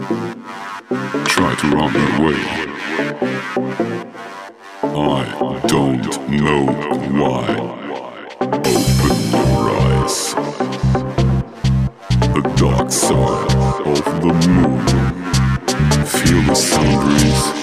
Try to run away. I don't know why. Open your eyes. The dark side of the moon. Feel the sun breeze.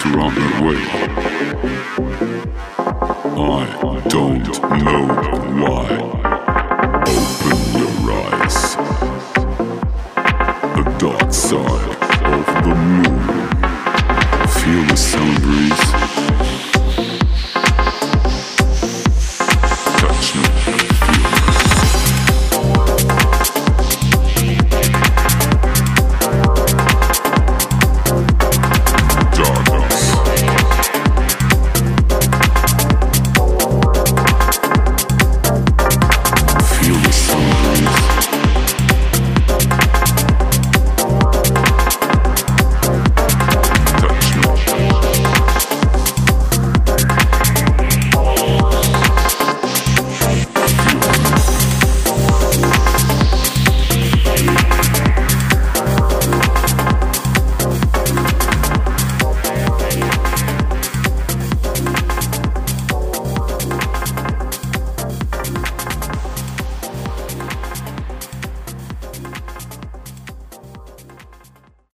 to run away. I don't know why. Open your eyes. The dark side of the moon.